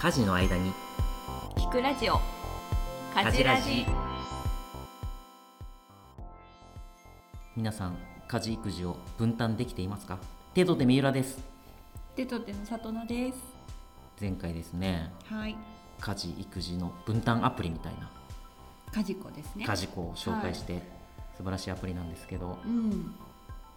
家事の間に。聞くラジオ。家事ラジ。皆さん家事育児を分担できていますか？テドで三浦です。テトテの里奈です。前回ですね。はい。家事育児の分担アプリみたいな。カジコですね。家事子を紹介して、素晴らしいアプリなんですけどうん。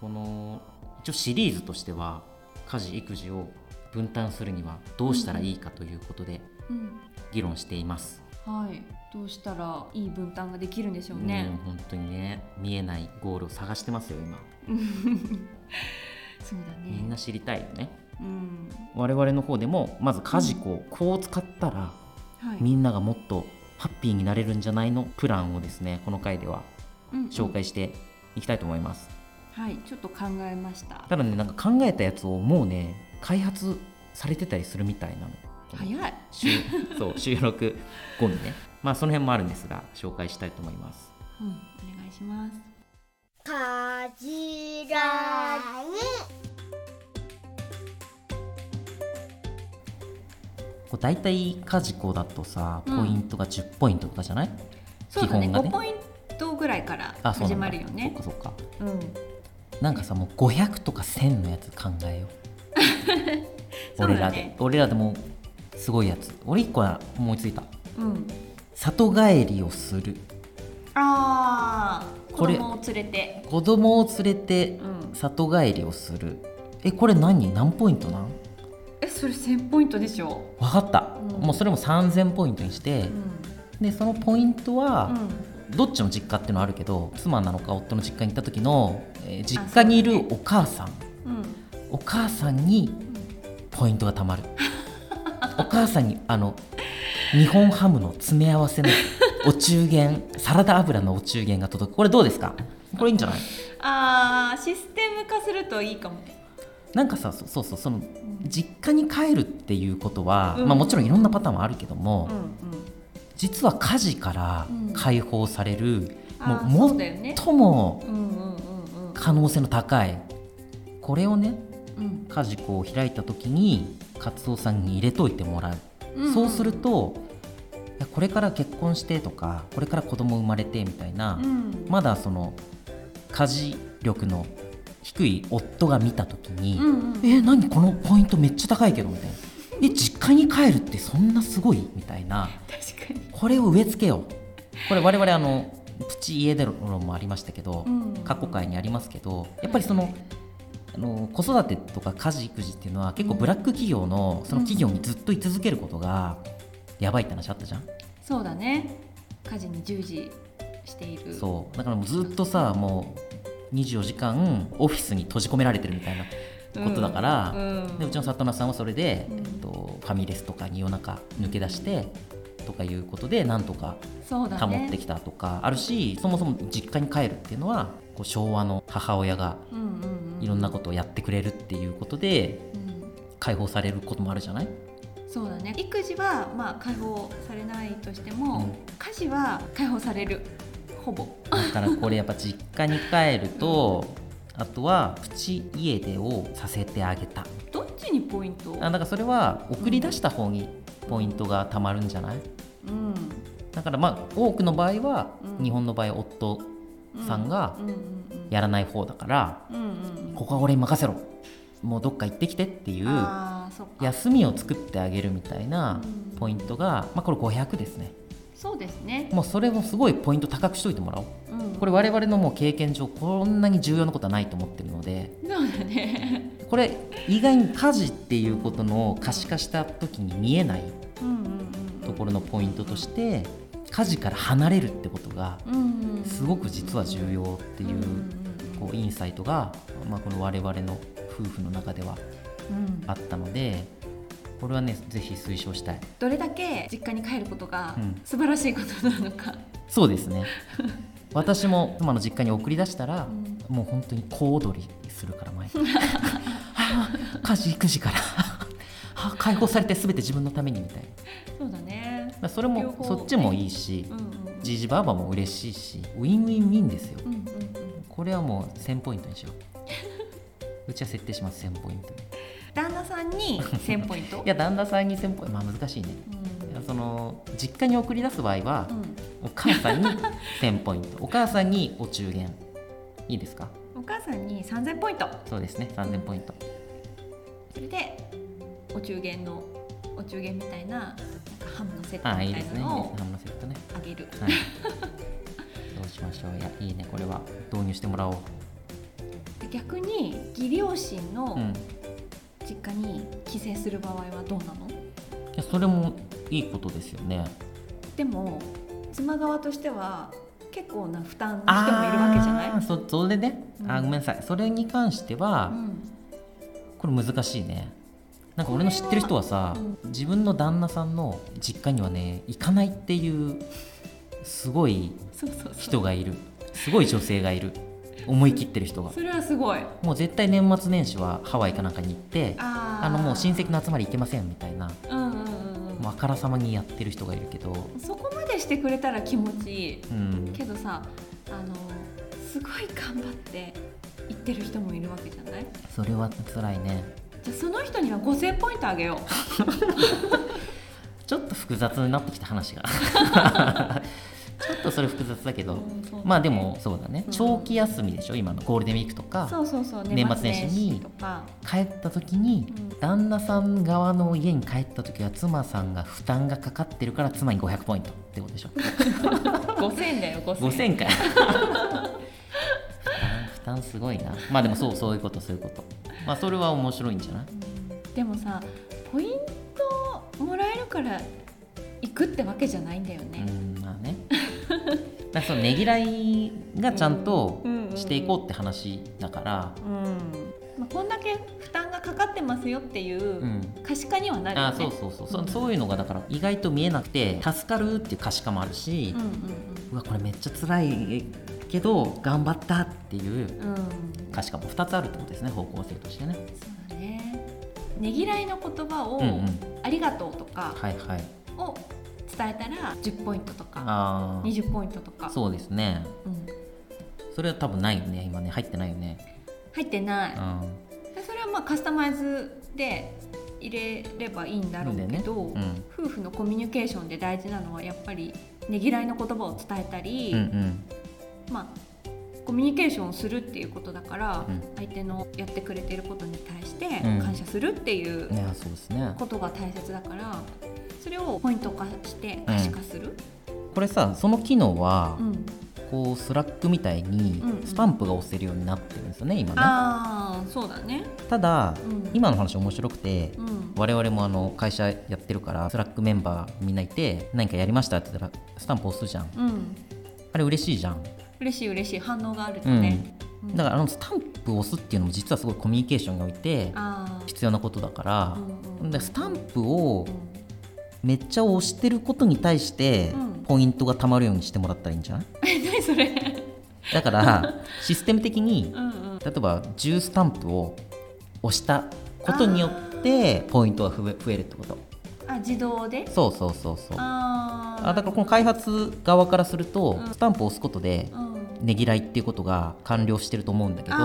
この一応シリーズとしては家事育児を分担するにはどうしたらいいかということでうん。議論しています、はい。どうしたらいい分担ができるんでしょうね。うん本当にね見えないゴールを探してますよ今。そうだね。みんな知りたいよね。うん。我々の方でもまず家事子をこう使ったらはい。みんながもっとハッピーになれるんじゃないの？プランをですねこの回ではうんうん紹介していきたいと思います、はいちょっと考えました。ただねなんか考えたやつをもうね開発されてたりするみたいなの。早い。収そう収録後にね。まあその辺もあるんですが紹介したいと思います。うんお願いします。かじらこう大体家事子だとさうん。ポイントが10ポイントとかじゃない、そうだね。基本がね。5ポインらいから始まるよね。そっかそっか。うん。なんかさもう500とか1000のやつ考えよう。そうだね。俺らで。俺らでもすごいやつ。俺1個は思いついた。うん。里帰りをする。ああこれ子供を連れて。子供を連れてうん。里帰りをする。えこれ何？何ポイントなん？えそれ1000ポイントでしょ。分かった、うん。もうそれも3000ポイントにして。う、ん。でそのポイントは、うんどっちの実家っていうのはあるけど妻なのか夫の実家に行った時の、えー実家にいるお母さん、うんお母さんにポイントがたまる。お母さんに あの日本ハムの詰め合わせの お中元サラダ油のお中元が届く。これどうですか？これいいんじゃない？あーシステム化するといいかもなんかさそそうそうその実家に帰るっていうことは、うん。まあ、もちろんいろんなパターンもあるけども、うんうん。実は家事からうん解放される、もう最も可能性の高い。これをねうん。家事を開いた時にカツオさんに入れといてもらう、うんそうするとこれから結婚してとかこれから子供生まれてみたいな、うん。まだその家事力の低い夫が見た時に、うんうん。え何このポイントめっちゃ高いけどみたいな。え実家に帰るってそんなすごいみたいな。これを植え付けようこれ我々あのプチ家出論もありましたけど、うん。過去回にありますけどやっぱりその、あの子育てとか家事育児っていうのは結構ブラック企業のその企業にずっと居続けることがやばいって話あったじゃん、そうだね。家事に従事している。そう。だからもうずっとさもう24時間オフィスに閉じ込められてるみたいなことだから、うん。でうちの里奈さんはそれで、うん。えっと、ファミレスとかに夜中抜け出してとかいうことでなんとか保ってきたとかあるし、そもそも実家に帰るっていうのはこう昭和の母親がいろんなことをやってくれるっていうことでうん。解放されることもあるじゃない？そうだね。育児はまあ解放されないとしても、うん。家事は解放される。ほぼ。だからこれやっぱ実家に帰るとあとはプチ家出をさせてあげた。どっちにポイント？あだからそれは送り出した方にポイントがたまるんじゃない？うん。だからまあ多くの場合は、うん。日本の場合夫さんがやらない方だから、ここは俺に任せろ。もうどっか行ってきてっていう休みを作ってあげるみたいなうん。ポイントが、まあ、これ500ですね。そうですね、もうそれもすごいポイント高くしといてもらおう。うん、これ我々のもう経験上こんなに重要なことはないと思ってるのでそうだね。これ意外に家事っていうことの可視化した時に見えないところのポイントとして家事から離れるってことがうんうんすごく実は重要っていううんうんこうインサイトが、まあ、この我々の夫婦の中ではうん。あったのでこれはねぜひ推奨したい。どれだけ実家に帰ることがうん。素晴らしいことなのか、そうですね。私も妻の実家に送り出したら、うん。もう本当に小躍りするから毎日。家事育児から解放されて全て自分のためにみたいな。そうだね。まあそれもそっちもいいしじいじばあばも嬉しいしウィンウィンウィンですよ。うんうんうんこれはもう1000ポイントにしよう。うちは設定します1000ポイントに。旦那さんに1000ポイント？いや旦那さんに1000ポイント。まあ難しいね。うん。その実家に送り出す場合は、うん。お母さんに1000ポイント。お母さんにお中元。いいですか？お母さんに3000ポイント。そうですね3000ポイント。それでお中元のお中元みたいななんかハムのセットみたいなのをハムのセットね。あげる。はい。そうしましょう。いやいいね。これは。導入してもらおう。で逆に義両親のうん。実家に帰省する場合はどうなの、いやそれもいいことですよね。でも妻側としては結構な負担の人もいるわけじゃない？そそれでね、あうんごめんなさい。それに関しては、うん。これ難しいねなんか俺の知ってる人はさ自分の旦那さんの実家にはね行かないっていうすごい人がいる。すごい女性がいる。思い切ってる人が。それはすごい。もう絶対年末年始はハワイかなんかに行ってあのもう親戚の集まり行けませんみたいなうんうんうんあからさまにやってる人がいるけど、そこまでしてくれたら気持ちいいうん、けどさあのすごい頑張って言ってる人もいるわけじゃない？それは辛いねじゃあその人には5000ポイントあげよ ちょっと複雑になってきた話が。ちょっとそれ複雑だけう、ど、うんまあでもそうだね、う。ん長期休みでしょ？今のゴールデンウィークとか。年末年始に帰った時に、うん。旦那さん側の家に帰った時は妻さんが負担がかかってるから妻に500ポイントってことでしょ？5000だよ5000 5000か負担負担すごいな。まあでもそうそういうことそういうこと。まあそれは面白いんじゃない？でもさポイントもらえるから行くってわけじゃないんだよね、うんまあね。だそのねぎらいがちゃんとしていこうって話だから、うん。まあ、こんだけ負担がかかってますよっていううん。可視化にはなるよね、あそうそうそう、そうん。そういうのがだから意外と見えなくて助かるっていう可視化もあるしうん、うん。うわこれめっちゃ辛いけど頑張ったっていう可視化も2つあるってことですね方向性としてね。そうだね。ねぎらいの言葉を、ありがとうとか。を伝えたら10ポイントとかああ20ポイントとか。そうですね。うん。それは多分ないよね。今ね入ってないよね。入ってない、うん。でそれはまあカスタマイズで入れればいいんだろうけど、うん。夫婦のコミュニケーションで大事なのはやっぱりねぎらいの言葉を伝えたり、うんうんまあコミュニケーションをするっていうことだから、うん。相手のやってくれてることに対してうん。感謝するっていう。ことが大切だからそれをポイント化して可視化する、これさその機能は、うん。こう Slack みたいにうんうん。スタンプが押せるようになってるんですよね今ね。ああそうだね、ただ、うん。今の話面白くて、うん、我々もあの会社やってるからスラックメンバーみんないて何かやりましたって言ったらスタンプ押すじゃん。うん、あれ嬉しいじゃん、嬉しい嬉しい反応があるとうん。ね、うん。だからあのスタンプを押すっていうのも実はすごいコミュニケーションにおいてあ必要なことだから。あ、、うんうん。でスタンプをうんめっちゃ押してることに対してうん。ポイントがたまるようにしてもらったらいいんじゃない？え何それ？だから システム的にうんうん。例えば10スタンプを押したことによってポイントが増え増えるってこと。あ自動で？そうそうそうそう。あだからこの開発側からすると、うん。スタンプを押すことでうんねぎらいっていうことが完了してると思うんだけど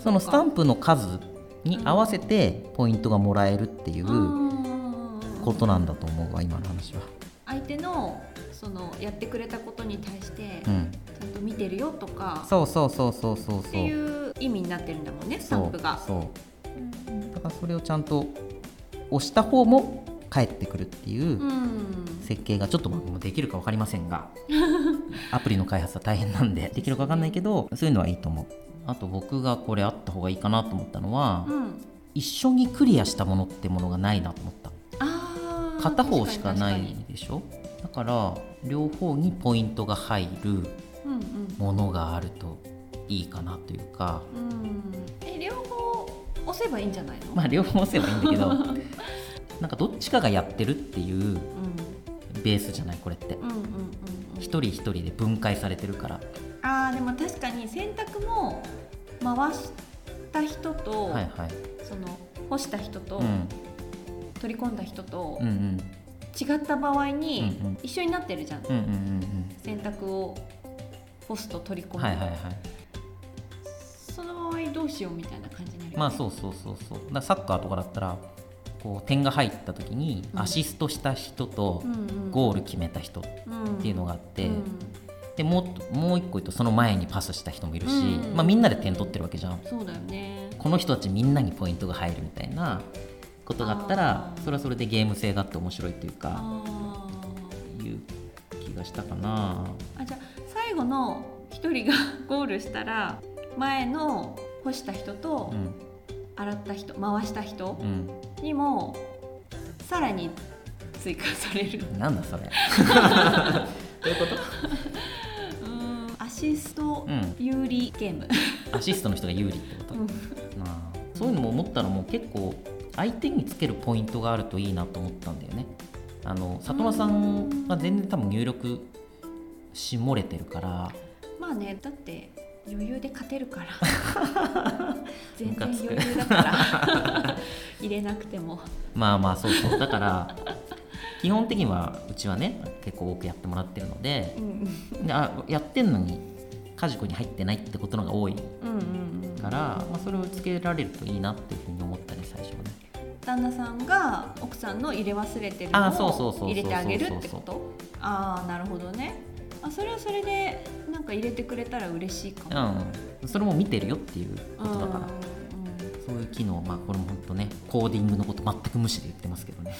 そのスタンプの数に合わせてポイントがもらえるっていううんことなんだと思うわ今の話は。相手のそのやってくれたことに対してちうん、ゃんと見てるよとかそうそうそうそうそうそう。っていう意味になってるんだもんねスタンプが。そうそう。だからそれをちゃんと押した方も返ってくるっていううん。設計がちょっと僕もできるか分かりませんが アプリの開発は大変なんでできるか分かんないけどそういうのはいいと思う。あと僕がこれあった方がいいかなと思ったのは、うん。一緒にクリアしたものってものがないなと思った。片方しかないでしょ？だから両方にポイントが入るうんものがあるといいかなというか。うんうん。え両方押せばいいんじゃないの、まあ両方押せばいいんだけど なんかどっちかがやってるっていううん。ベースじゃないこれって。うんうんうんうん。一人一人で分解されてるから。あーでも確かに洗濯も回した人と、はいはい。その干した人と、うん。取り込んだ人とうんうん。違った場合にうんうん。一緒になってるじゃん、うんうんうん洗濯を干すと取り込む、うんはいはいはい。互いどうしようみたいな感じになるよね。まあそうそうそうそう。だサッカーとかだったらこう点が入った時にうん。アシストした人とゴール決めた人っっていうのがあって、うん。でもうもう一個言うとその前にパスした人もいるし、うん。まあ、みんなで点取ってるわけじゃん。そうだよね。この人たちみんなにポイントが入るみたいなことがあったらそれはそれでゲーム性があって面白いというかあいう気がしたかな。ーあじゃあ最後の一人が ゴールしたら前の干した人とうん洗った人回した人うん。にもさらに追加される。なんだそれ。どういうこと？うん。アシストうん。有利ゲーム、アシストの人が有利ってこと、うん。なあそういうのも思ったのも結構相手につけるポイントがあるといいなと思ったんだよね。あの里村さんが全然多分入力し漏れてるから。まあねだって余裕で勝てるから。全然余裕だから。入れなくても。まあまあそうそう。だから基本的にはうちはね結構多くやってもらってるのでうんであやってんのに家塾に入ってないってことのが多い。から、まあ、それをつけられるといいなっていうふうに思ったね最初はね。旦那さんが奥さんの入れ忘れてるのあそうそうそうそうを入れてあげるってこと？ああなるほどね。あそれはそれでか入れてくれたら嬉しいかも、うん。それも見てるよっていうことだから。うんそういう機能まあこれも本当ねコーディングのこと全く無視で言ってますけどね。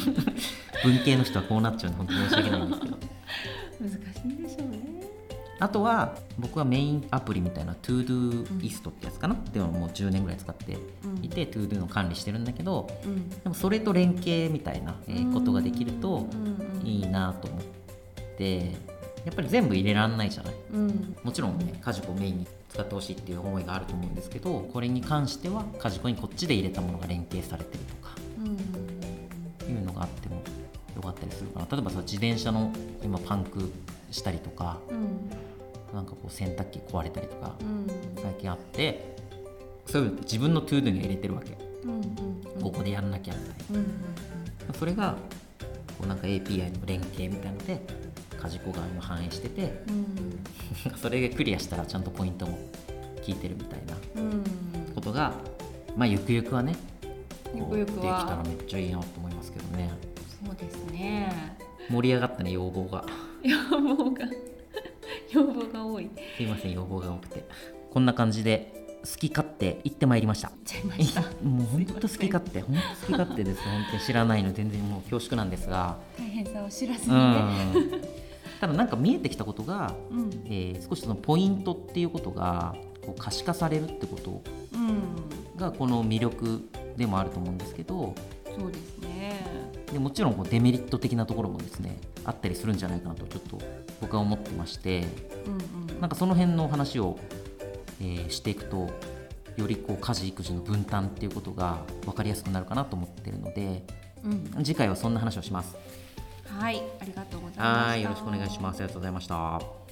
文系の人はこうなっちゃうんで本当に申し訳ないんですけど。難しいんでしょうね。あとは僕はメインアプリみたいな ToDoist ってやつかな、っていうのをもう10年ぐらい使っていて、ToDo の管理してるんだけどうん。でもそれと連携みたいな、えーことができるとうんうん。いいなと思ってやっぱり全部入れらんないじゃない？うん。もちろんね家事をメインに使ってほしいっていう思いがあると思うんですけどこれに関しては家事にこっちで入れたものが連携されてるとかうん。いうのがあってもよかったりするかな。例えばさ自転車の今パンクしたりとかうん。なんかこう洗濯機壊れたりとかうん。最近あってそういうの自分の ToDo には入れてるわけ。ここでやんなきゃみたいな。それがこうなんか API の連携みたいので家事子側にも反映しててうん。それがクリアしたらちゃんとポイントも効いてるみたいなうん。ことがまあゆくゆくはねゆくゆくは。できたらめっちゃいいなと思いますけどね。そうですね。盛り上がったね要望が。要望が。要望が多い。すいません要望が多くて。こんな感じで好き勝手言ってまいりました。ちゃいました。もう本当好き勝手。本当好き勝手です。本当に知らないの全然もう恐縮なんですが。大変さを知らずうにね。んただなんか見えてきたことが、うん。えー少しそのポイントっていうことがこう可視化されるってことうん。がこの魅力でもあると思うんですけどそうですね。でもちろんこうデメリット的なところもですねあったりするんじゃないかなとちょっと僕は思ってましてうんうん。なんかその辺の話を、えーしていくとよりこう家事育児の分担っていうことが分かりやすくなるかなと思ってるのでうん。次回はそんな話をします。はいありがとうございましたはいよろしくお願いしますありがとうございました。